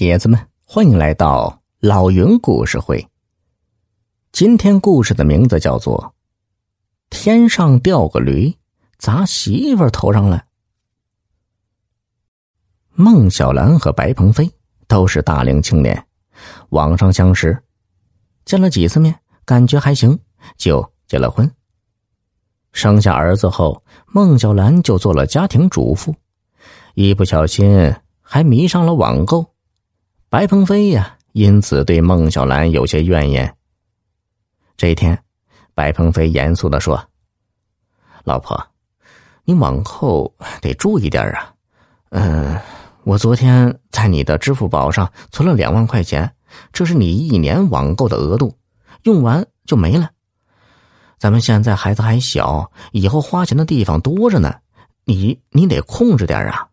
铁子们，欢迎来到老云故事会。今天故事的名字叫做《天上掉个驴砸媳妇头上了》。孟小兰和白鹏飞都是大龄青年，网上相识，见了几次面，感觉还行，就结了婚。生下儿子后，孟小兰就做了家庭主妇，一不小心还迷上了网购。白鹏飞呀，因此对孟小兰有些怨言。这一天，白鹏飞严肃的说：“老婆，你往后得注意点啊。嗯，我昨天在你的支付宝上存了两万块钱，这是你一年网购的额度，用完就没了。咱们现在孩子还小，以后花钱的地方多着呢，你你得控制点啊。”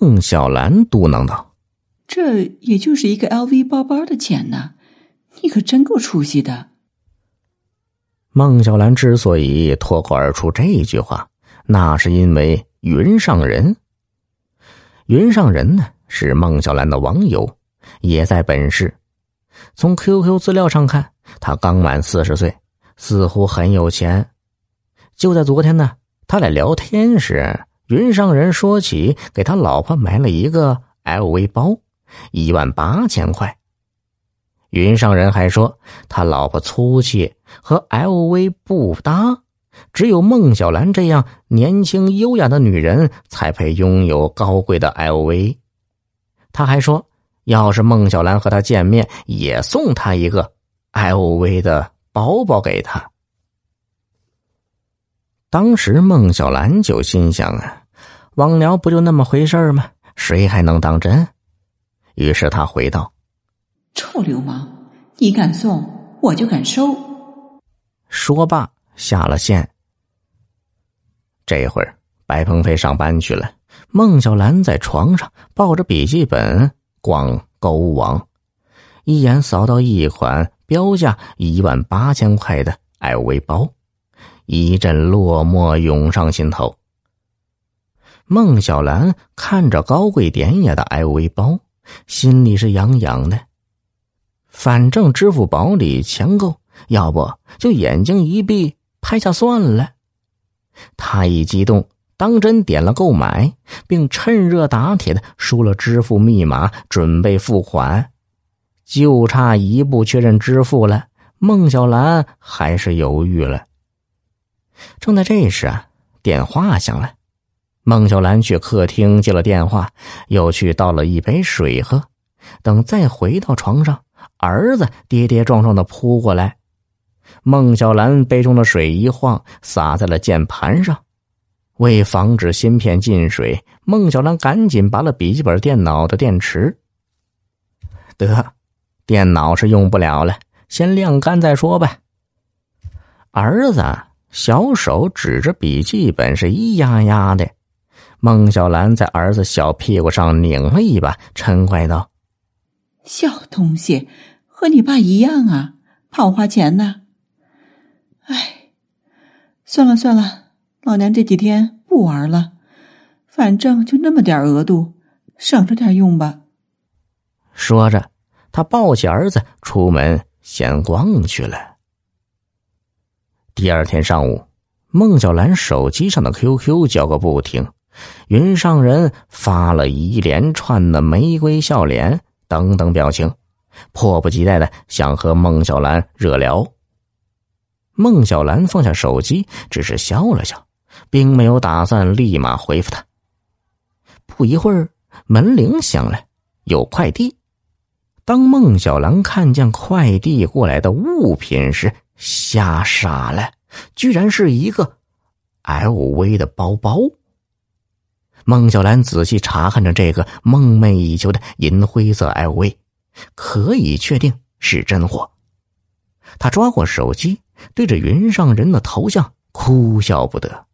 孟小兰嘟囔道。这也就是一个 LV 包包的钱呢，你可真够出息的。孟小兰之所以脱口而出这句话，那是因为云上人。云上人呢是孟小兰的网友，也在本市。从 QQ 资料上看，他刚满四十岁，似乎很有钱。就在昨天呢，他俩聊天时，云上人说起给他老婆买了一个 LV 包。一万八千块。云上人还说，他老婆粗气，和 LV 不搭，只有孟小兰这样年轻优雅的女人才配拥有高贵的 LV。他还说，要是孟小兰和他见面，也送他一个 LV 的包包给他。当时孟小兰就心想啊，网聊不就那么回事吗？谁还能当真？于是他回道：“臭流氓，你敢送，我就敢收。”说罢下了线。这会儿，白鹏飞上班去了，孟小兰在床上抱着笔记本逛购物网，一眼扫到一款标价一万八千块的 LV 包，一阵落寞涌上心头。孟小兰看着高贵典雅的 LV 包。心里是痒痒的，反正支付宝里钱够，要不就眼睛一闭拍下算了。他一激动，当真点了购买，并趁热打铁的输了支付密码，准备付款。就差一步确认支付了，孟小兰还是犹豫了。正在这时啊，电话响了。孟小兰去客厅接了电话，又去倒了一杯水喝。等再回到床上，儿子跌跌撞撞的扑过来，孟小兰杯中的水一晃，洒在了键盘上。为防止芯片进水，孟小兰赶紧拔了笔记本电脑的电池。得，电脑是用不了了，先晾干再说吧。儿子小手指着笔记本，是咿呀呀的。孟小兰在儿子小屁股上拧了一把，嗔怪道：“小东西，和你爸一样啊，怕我花钱呢。哎，算了算了，老娘这几天不玩了，反正就那么点额度，省着点用吧。”说着，他抱起儿子出门闲逛去了。第二天上午，孟小兰手机上的 QQ 叫个不停。云上人发了一连串的玫瑰笑脸等等表情，迫不及待的想和孟小兰热聊。孟小兰放下手机，只是笑了笑，并没有打算立马回复他。不一会儿，门铃响了，有快递。当孟小兰看见快递过来的物品时，吓傻了，居然是一个 LV 的包包。孟小兰仔细查看着这个梦寐以求的银灰色 LV，可以确定是真货。他抓过手机，对着云上人的头像哭笑不得。